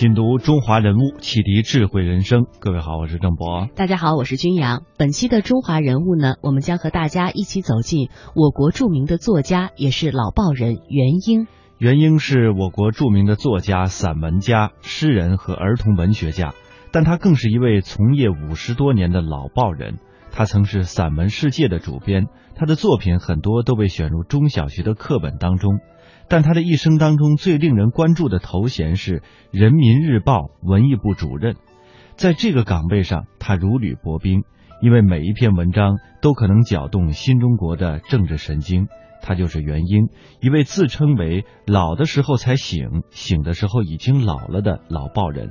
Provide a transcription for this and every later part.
品读中华人物，启迪智慧人生。各位好，我是郑博。大家好，我是君阳。本期的中华人物呢，我们将和大家一起走进我国著名的作家，也是老报人袁英。袁英是我国著名的作家、散文家、诗人和儿童文学家，但他更是一位从业五十多年的老报人。他曾是《散文世界》的主编，他的作品很多都被选入中小学的课本当中。但他的一生当中最令人关注的头衔是《人民日报》文艺部主任，在这个岗位上，他如履薄冰，因为每一篇文章都可能搅动新中国的政治神经。他就是袁英，一位自称为“老的时候才醒，醒的时候已经老了”的老报人。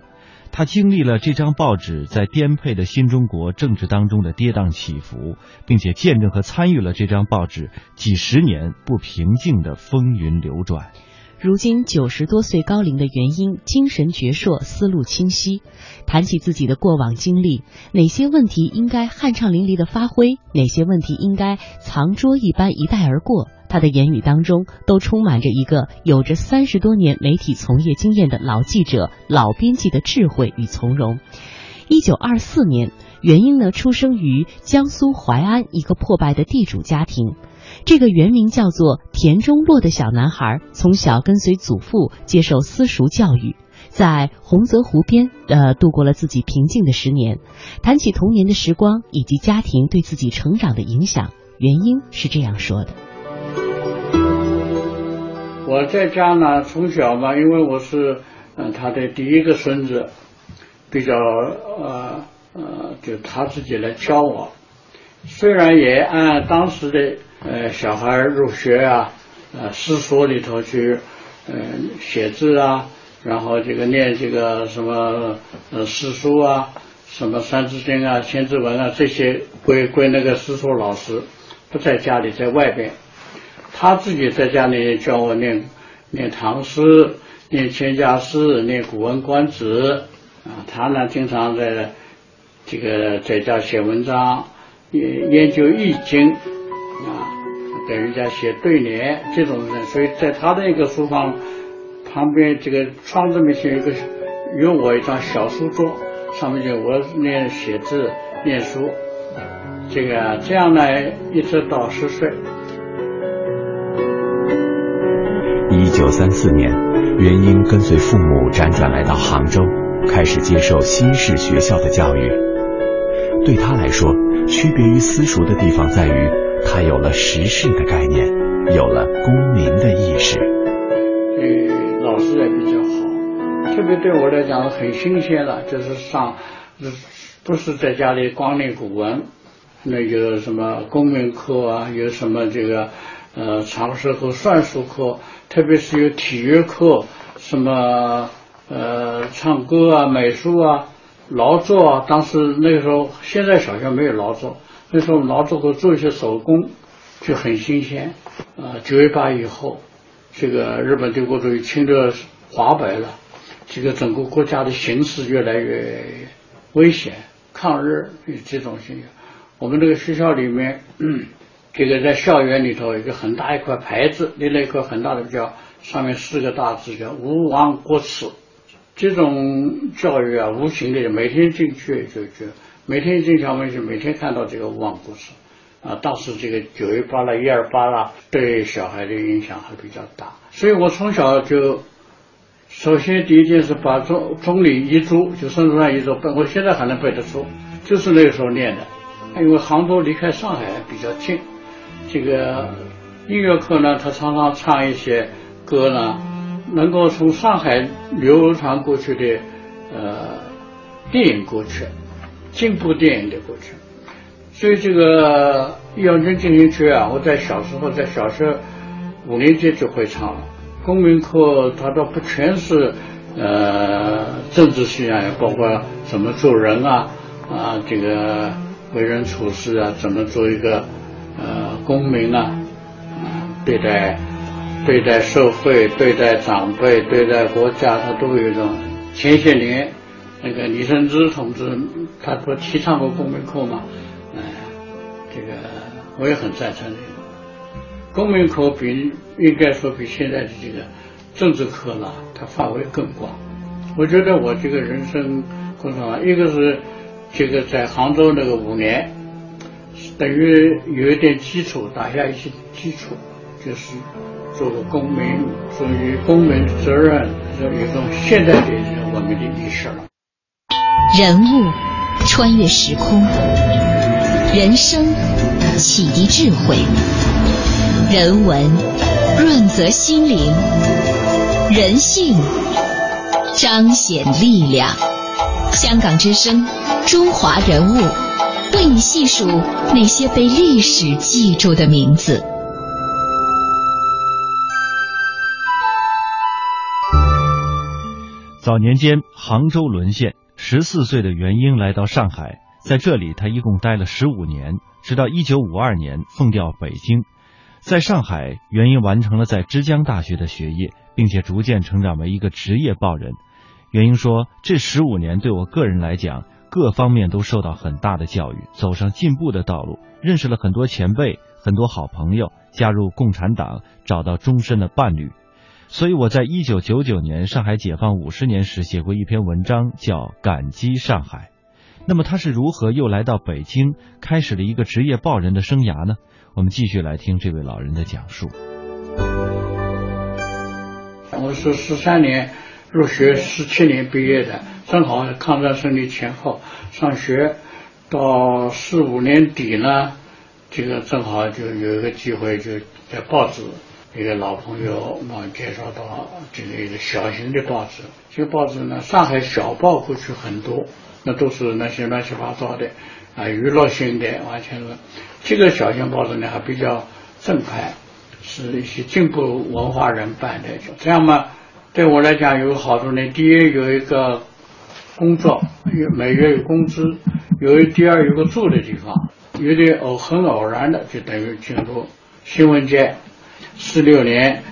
他经历了这张报纸在颠沛的新中国政治当中的跌宕起伏，并且见证和参与了这张报纸几十年不平静的风云流转。如今九十多岁高龄的袁英，精神矍铄，思路清晰。谈起自己的过往经历，哪些问题应该酣畅淋漓的发挥，哪些问题应该藏拙一般一带而过，他的言语当中都充满着一个有着三十多年媒体从业经验的老记者、老编辑的智慧与从容。一九二四年，袁英呢出生于江苏淮安一个破败的地主家庭。这个原名叫做田中洛的小男孩，从小跟随祖父接受私塾教育，在洪泽湖边呃度过了自己平静的十年。谈起童年的时光以及家庭对自己成长的影响，袁英是这样说的：“我在家呢，从小嘛，因为我是嗯他的第一个孙子，比较呃呃，就他自己来教我，虽然也按当时的。”呃，小孩入学啊，呃，私所里头去，嗯，写字啊，然后这个念这个什么呃诗书啊，什么三字经啊、千字文啊，这些归归那个诗书老师，不在家里，在外边。他自己在家里教我念念唐诗、念千家诗、念古文观止啊。他呢，经常在这个在家写文章，研研究易经。啊，给人家写对联这种人，所以在他的一个书房旁边，这个窗子面前有个有我一张小书桌，上面就我念写字念书，这个这样呢，一直到十岁。一九三四年，袁英跟随父母辗转来到杭州，开始接受新式学校的教育。对他来说，区别于私塾的地方在于。他有了时事的概念，有了公民的意识。对老师也比较好，特别对我来讲很新鲜了，就是上，不是在家里光练古文，那有什么公民课啊，有什么这个呃常识和算术课，特别是有体育课，什么呃唱歌啊、美术啊、劳作啊。当时那个时候，现在小学没有劳作。那时候劳作和做一些手工就很新鲜啊！九一八以后，这个日本帝国主义侵略华北了，这个整个国家的形势越来越危险，抗日这种形象。我们这个学校里面，这个在校园里头一个很大一块牌子，立了一块很大的叫上面四个大字叫“勿忘国耻”。这种教育啊，无形的每天进去就就。每天进校门就每天看到这个勿忘故事啊，当时这个九一八啦、一二八啦，对小孩的影响还比较大。所以我从小就，首先第一件事把中中理遗嘱，就孙中山遗嘱背，我现在还能背得出，就是那个时候念的。因为杭州离开上海比较近，这个音乐课呢，他常常唱一些歌呢，能够从上海流传过去的呃电影歌曲。进步电影的歌曲，所以这个《义勇军进行曲》啊，我在小时候在小学五年级就会唱了。公民课它倒不全是呃政治信仰，包括怎么做人啊啊，这个为人处事啊，怎么做一个呃公民啊啊，对待对待社会、对待长辈、对待国家，他都有一种前些年。那个李承之同志，他不提倡过公民课嘛？哎，这个我也很赞成这个。公民课比应该说比现在的这个政治课呢，它范围更广。我觉得我这个人生过程啊，一个是这个在杭州那个五年，等于有一点基础，打下一些基础，就是做个公民，属于公民责任，有一种现代的文明的意识了。人物穿越时空，人生启迪智慧，人文润泽心灵，人性。彰显力量。香港之声，中华人物，为你细数那些被历史记住的名字。早年间，杭州沦陷，十四岁的元英来到上海，在这里他一共待了十五年，直到一九五二年奉调北京。在上海，元英完成了在之江大学的学业，并且逐渐成长为一个职业报人。元英说：“这十五年对我个人来讲，各方面都受到很大的教育，走上进步的道路，认识了很多前辈，很多好朋友，加入共产党，找到终身的伴侣。所以我在一九九九年上海解放五十年时写过一篇文章，叫《感激上海》。那么他是如何又来到北京，开始了一个职业报人的生涯呢？我们继续来听这位老人的讲述。我是十三年。”入学十七年毕业的，正好抗战胜利前后上学，到四五年底呢，这个正好就有一个机会，就在报纸，一个老朋友我介绍到这个一个小型的报纸。这个报纸呢，上海小报过去很多，那都是那些乱七八糟的啊，娱乐性的，完全是。这个小型报纸呢，还比较正派，是一些进步文化人办的，就这样嘛。对我来讲有好处呢。第一有一个工作，有每月有工资；有第二有个住的地方。有点偶很偶然的，就等于进入新闻界。四六年，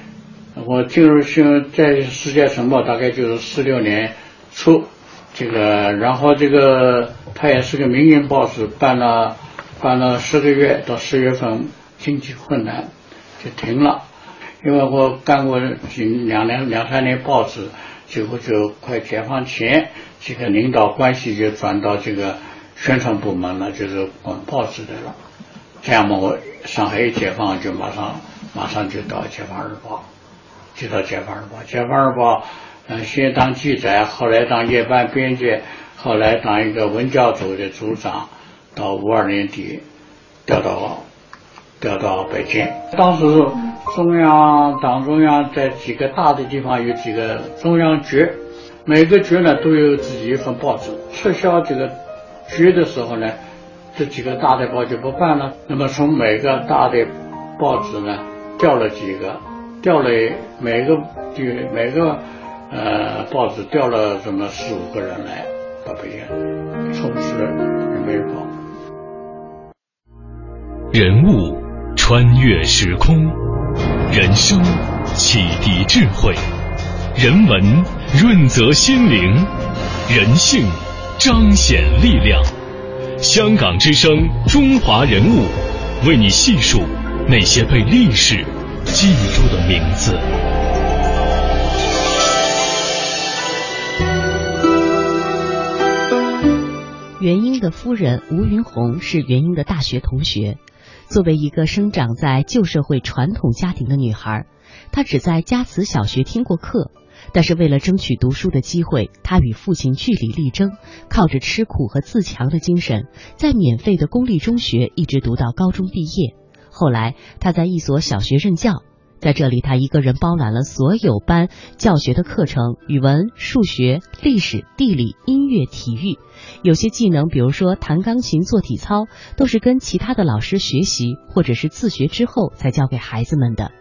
我进入新在世界晨报，大概就是四六年初。这个，然后这个它也是个民营报纸，办了办了十个月，到十月份经济困难就停了。因为我干过几两年两三年报纸，结果就快解放前，这个领导关系就转到这个宣传部门了，就是管报纸的了。这样嘛，我上海一解放，就马上马上就到《解放日报》，就到《解放日报》。《解放日报》嗯，先当记者，后来当夜班编辑，后来当一个文教组的组长，到五二年底调到调到北京，当时。中央党中央在几个大的地方有几个中央局，每个局呢都有自己一份报纸。撤销这个局的时候呢，这几个大的报就不办了。那么从每个大的报纸呢调了几个，调了每个地每个呃报纸调了这么四五个人来到北京，充实人民日报。人物穿越时空。人生启迪智慧，人文润泽心灵，人性彰显力量。香港之声，中华人物，为你细数那些被历史记住的名字。元英的夫人吴云红是元英的大学同学。作为一个生长在旧社会传统家庭的女孩，她只在家慈小学听过课。但是为了争取读书的机会，她与父亲据理力争，靠着吃苦和自强的精神，在免费的公立中学一直读到高中毕业。后来，她在一所小学任教。在这里，他一个人包揽了所有班教学的课程：语文、数学、历史、地理、音乐、体育。有些技能，比如说弹钢琴、做体操，都是跟其他的老师学习，或者是自学之后才教给孩子们的。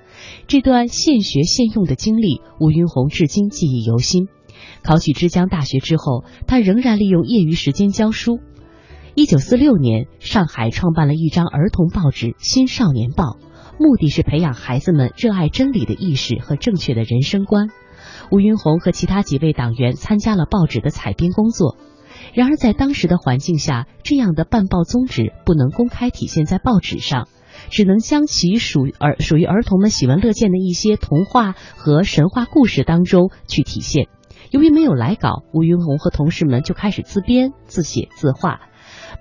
这段现学现用的经历，吴云红至今记忆犹新。考取之江大学之后，他仍然利用业余时间教书。一九四六年，上海创办了一张儿童报纸《新少年报》。目的是培养孩子们热爱真理的意识和正确的人生观。吴云红和其他几位党员参加了报纸的采编工作。然而，在当时的环境下，这样的办报宗旨不能公开体现在报纸上，只能将其属儿属于儿童们喜闻乐见的一些童话和神话故事当中去体现。由于没有来稿，吴云红和同事们就开始自编、自写、自画。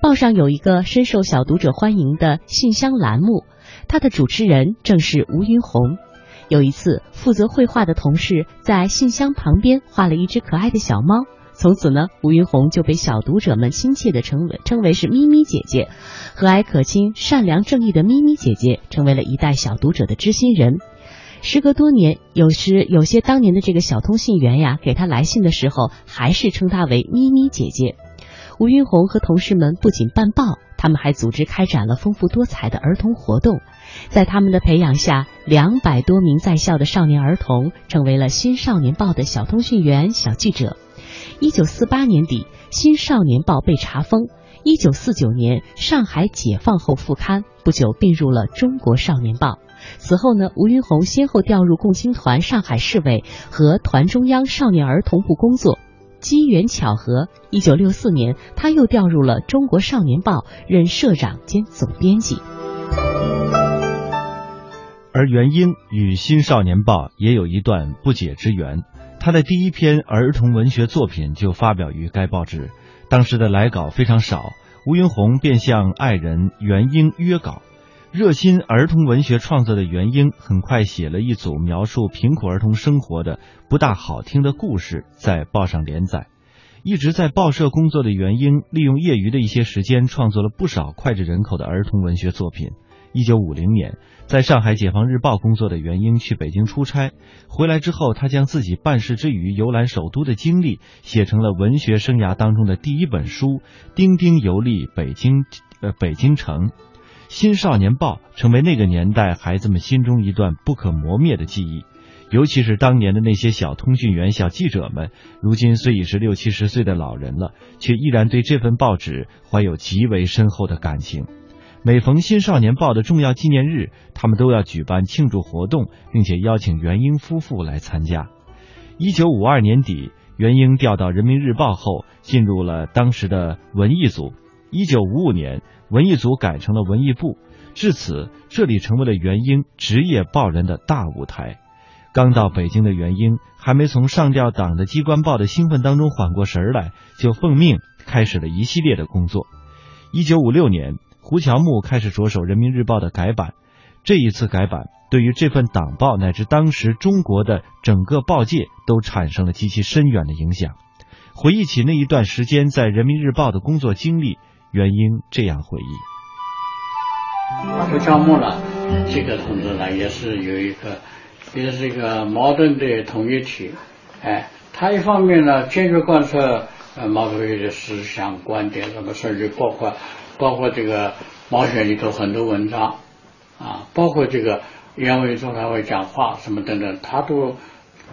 报上有一个深受小读者欢迎的信箱栏目，它的主持人正是吴云红。有一次，负责绘画的同事在信箱旁边画了一只可爱的小猫，从此呢，吴云红就被小读者们亲切地称为称为是咪咪姐姐，和蔼可亲、善良正义的咪咪姐姐，成为了一代小读者的知心人。时隔多年，有时有些当年的这个小通信员呀，给他来信的时候，还是称他为咪咪姐姐。吴云红和同事们不仅办报，他们还组织开展了丰富多彩的儿童活动。在他们的培养下，两百多名在校的少年儿童成为了《新少年报》的小通讯员、小记者。一九四八年底，《新少年报》被查封。一九四九年，上海解放后复刊，不久并入了《中国少年报》。此后呢，吴云红先后调入共青团上海市委和团中央少年儿童部工作。机缘巧合，一九六四年，他又调入了《中国少年报》，任社长兼总编辑。而元英与《新少年报》也有一段不解之缘，他的第一篇儿童文学作品就发表于该报纸，当时的来稿非常少，吴云红便向爱人元英约稿。热心儿童文学创作的元英很快写了一组描述贫苦儿童生活的不大好听的故事，在报上连载。一直在报社工作的元英，利用业余的一些时间，创作了不少脍炙人口的儿童文学作品。一九五零年，在上海《解放日报》工作的元英去北京出差，回来之后，他将自己办事之余游览首都的经历，写成了文学生涯当中的第一本书《丁丁游历北京》。呃，北京城。《新少年报》成为那个年代孩子们心中一段不可磨灭的记忆，尤其是当年的那些小通讯员、小记者们，如今虽已是六七十岁的老人了，却依然对这份报纸怀有极为深厚的感情。每逢《新少年报》的重要纪念日，他们都要举办庆祝活动，并且邀请元英夫妇来参加。一九五二年底，元英调到《人民日报》后，进入了当时的文艺组。一九五五年。文艺组改成了文艺部，至此这里成为了元英职业报人的大舞台。刚到北京的元英还没从上调党的机关报的兴奋当中缓过神来，就奉命开始了一系列的工作。一九五六年，胡乔木开始着手《人民日报》的改版。这一次改版对于这份党报乃至当时中国的整个报界都产生了极其深远的影响。回忆起那一段时间在《人民日报》的工作经历。元英这样回忆：胡乔木呢，这个同志呢，也是有一个，也是一个矛盾的统一体。哎，他一方面呢，坚决贯彻呃毛主席的思想观点，什么甚至包括包括这个毛选里头很多文章啊，包括这个袁伟中他会讲话什么等等，他都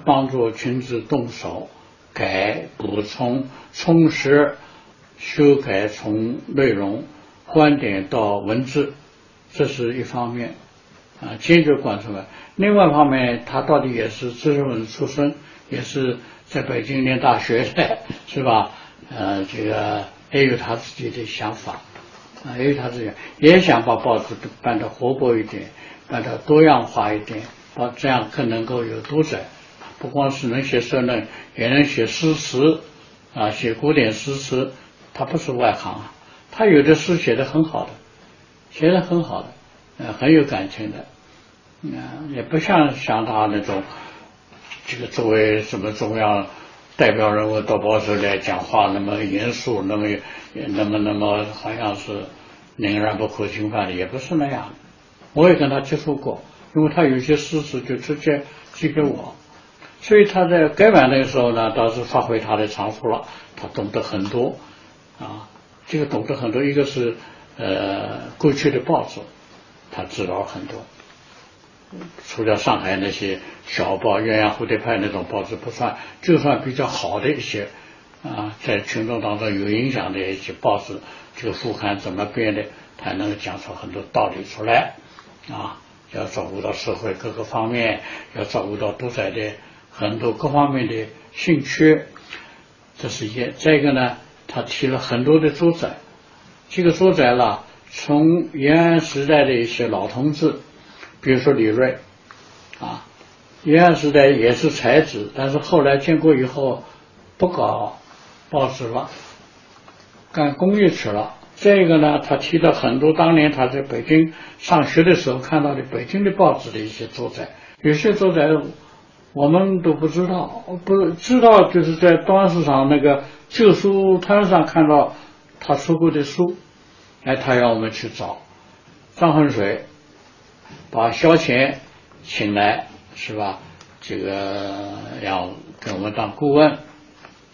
帮助亲自动手改、补充、充实。修改从内容、观点到文字，这是一方面啊，坚决贯彻。另外一方面，他到底也是知识分子出身，也是在北京念大学的，是吧？呃，这个也有他自己的想法啊，也有他自己也想把报纸办得活泼一点，办得多样化一点，把这样更能够有读者，不光是能写社论，也能写诗词啊，写古典诗词。他不是外行啊，他有的诗写的很好的，写的很好的，呃，很有感情的，嗯，也不像像他那种，这个作为什么中央代表人物到报社来讲话那么严肃，那么那么那么好像是令人不可侵犯的，也不是那样。我也跟他接触过，因为他有些诗词就直接寄给我，所以他在改版的时候呢，倒是发挥他的长处了，他懂得很多。啊，这个懂得很多，一个是呃过去的报纸，他知道很多。除了上海那些小报、鸳鸯蝴蝶派那种报纸不算，就算比较好的一些啊，在群众当中有影响的一些报纸，这个副刊怎么编的，他能够讲出很多道理出来啊。要照顾到社会各个方面，要照顾到读者的很多各方面的兴趣，这是一。再一个呢？他提了很多的主宰，这个主宰了，从延安时代的一些老同志，比如说李锐，啊，延安时代也是才子，但是后来建国以后不搞报纸了，干工业去了。再一个呢，他提到很多当年他在北京上学的时候看到的北京的报纸的一些作载，有些作载我们都不知道，不知道就是在端市场那个旧书摊上看到他出过的书，哎，他让我们去找。张恨水，把萧乾请来是吧？这个要给我们当顾问，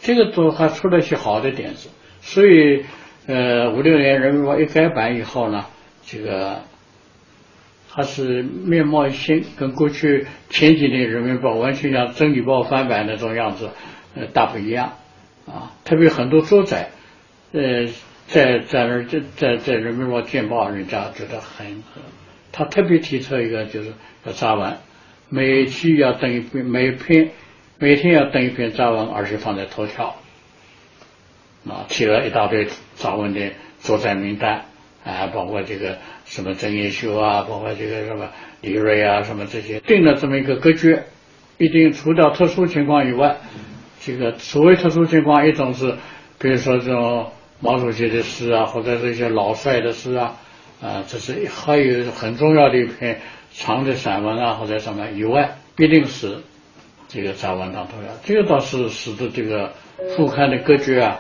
这个都还出了些好的点子，所以呃五六年人民日报一改版以后呢，这个还是面貌一新，跟过去前几年人民报完全像真理报翻版那种样子，呃大不一样。啊，特别很多作者，呃在在那在在在人民日报见报，人家觉得很，他特别提出一个就是要杂文。每期要登一篇，每篇每天要登一篇杂文，而且放在头条，啊，提了一大堆杂文的作载名单，啊，包括这个什么曾延修啊，包括这个什么李锐啊，什么这些，定了这么一个格局，一定除掉特殊情况以外，这个所谓特殊情况，一种是比如说这种毛主席的诗啊，或者是一些老帅的诗啊，啊，这是还有很重要的一篇。长的散文啊，或者什么以外，必定是这个杂文当头要。这个倒是使得这个副刊的格局啊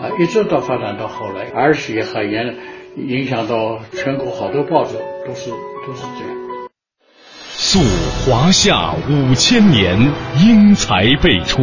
啊，一直到发展到后来，而且还影影响到全国好多报纸都是都是这样。溯华夏五千年，英才辈出；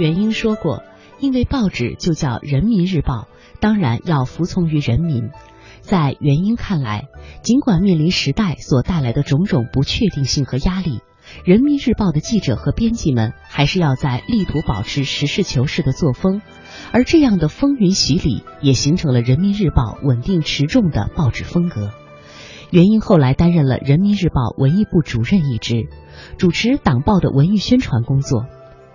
元英说过：“因为报纸就叫《人民日报》，当然要服从于人民。”在元英看来，尽管面临时代所带来的种种不确定性和压力，人民日报的记者和编辑们还是要在力图保持实事求是的作风，而这样的风云洗礼也形成了人民日报稳定持重的报纸风格。元英后来担任了人民日报文艺部主任一职，主持党报的文艺宣传工作。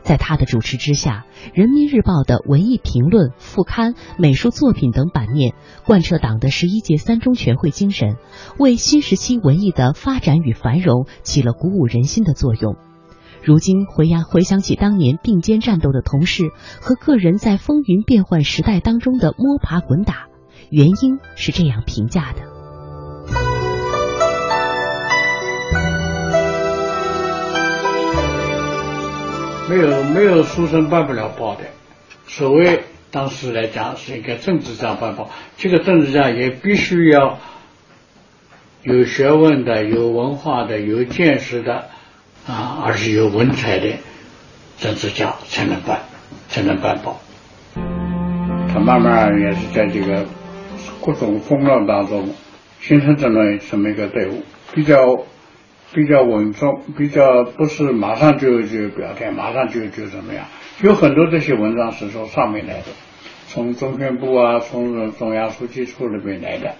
在他的主持之下，《人民日报》的文艺评论、副刊、美术作品等版面，贯彻党的十一届三中全会精神，为新时期文艺的发展与繁荣起了鼓舞人心的作用。如今回呀回想起当年并肩战斗的同事和个人在风云变幻时代当中的摸爬滚打，原因是这样评价的。没有没有书生办不了报的，所谓当时来讲是一个政治家办报，这个政治家也必须要有学问的、有文化的、有见识的啊，而且有文采的政治家才能办，才能办报。他慢慢也是在这个各种风浪当中形成这么这么一个队伍，比较。比较稳重，比较不是马上就就表态，马上就就怎么样？有很多这些文章是从上面来的，从中宣部啊，从中央书记处那边来的，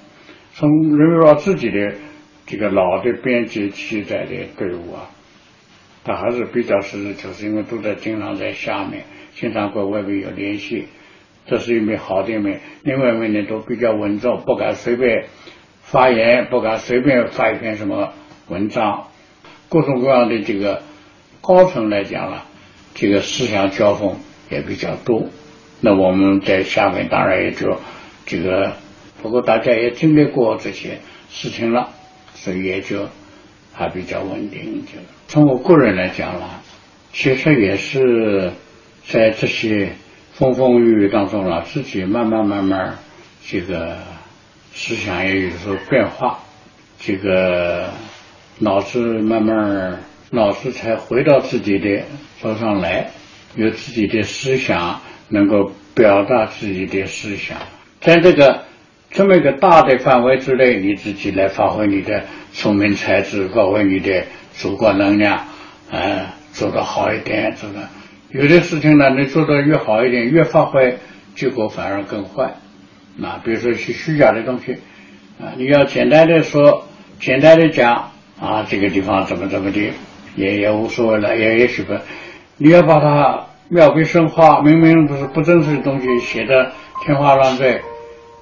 从人民日报自己的这个老的编辑记载的队伍啊，他还是比较实事求是，因为都在经常在下面，经常跟外面有联系，这是一面好的一面。另外一面呢，都比较稳重，不敢随便发言，不敢随便发一篇什么。文章，各种各样的这个高层来讲了，这个思想交锋也比较多。那我们在下面当然也就这个，不过大家也经历过这些事情了，所以也就还比较稳定。就从我个人来讲了，其实也是在这些风风雨雨当中了，自己慢慢慢慢这个思想也有所变化，这个。脑子慢慢，脑子才回到自己的手上来，有自己的思想，能够表达自己的思想，在这个这么一个大的范围之内，你自己来发挥你的聪明才智，发挥你的主观能量，呃，做得好一点，这个有的事情呢，你做得越好一点，越发挥，结果反而更坏。啊，比如说一些虚假的东西，啊，你要简单的说，简单的讲，啊，这个地方怎么怎么的，也也无所谓了，也也许不，你要把它妙笔生花，明明不是不真实的东西，写的天花乱坠，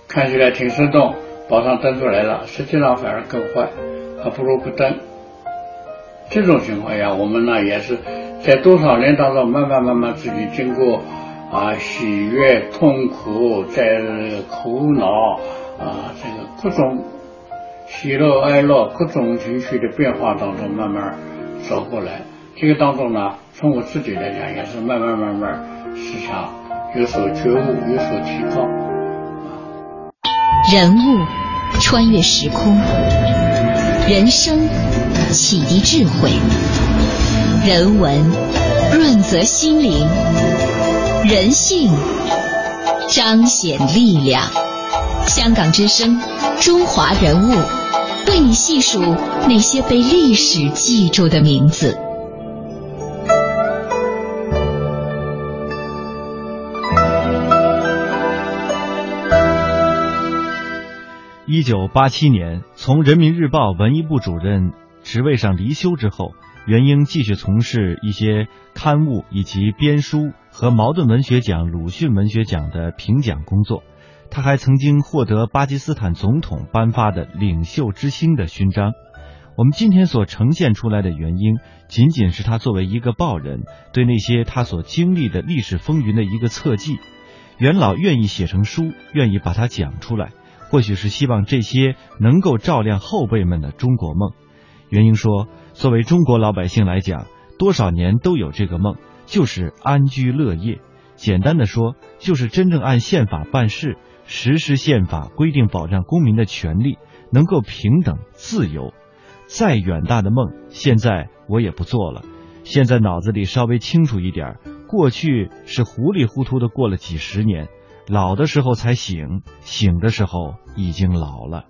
看起来挺生动，报上登出来了，实际上反而更坏，还不如不登。这种情况下，我们呢也是在多少年当中，慢慢慢慢自己经过。啊，喜悦、痛苦，在苦恼啊，这个各种喜乐、哀乐、各种情绪的变化当中，慢慢走过来。这个当中呢，从我自己来讲，也是慢慢慢慢思想有所觉悟，有所提高。人物穿越时空，人生启迪智慧，人文润泽心灵。人性彰显力量。香港之声，中华人物，为你细数那些被历史记住的名字。一九八七年，从人民日报文艺部主任职位上离休之后。袁英继续从事一些刊物以及编书和茅盾文学奖、鲁迅文学奖的评奖工作。他还曾经获得巴基斯坦总统颁发的“领袖之星”的勋章。我们今天所呈现出来的原因，仅仅是他作为一个报人对那些他所经历的历史风云的一个侧记。元老愿意写成书，愿意把它讲出来，或许是希望这些能够照亮后辈们的中国梦。元英说。作为中国老百姓来讲，多少年都有这个梦，就是安居乐业。简单的说，就是真正按宪法办事，实施宪法规定保障公民的权利，能够平等自由。再远大的梦，现在我也不做了。现在脑子里稍微清楚一点，过去是糊里糊涂的过了几十年，老的时候才醒，醒的时候已经老了。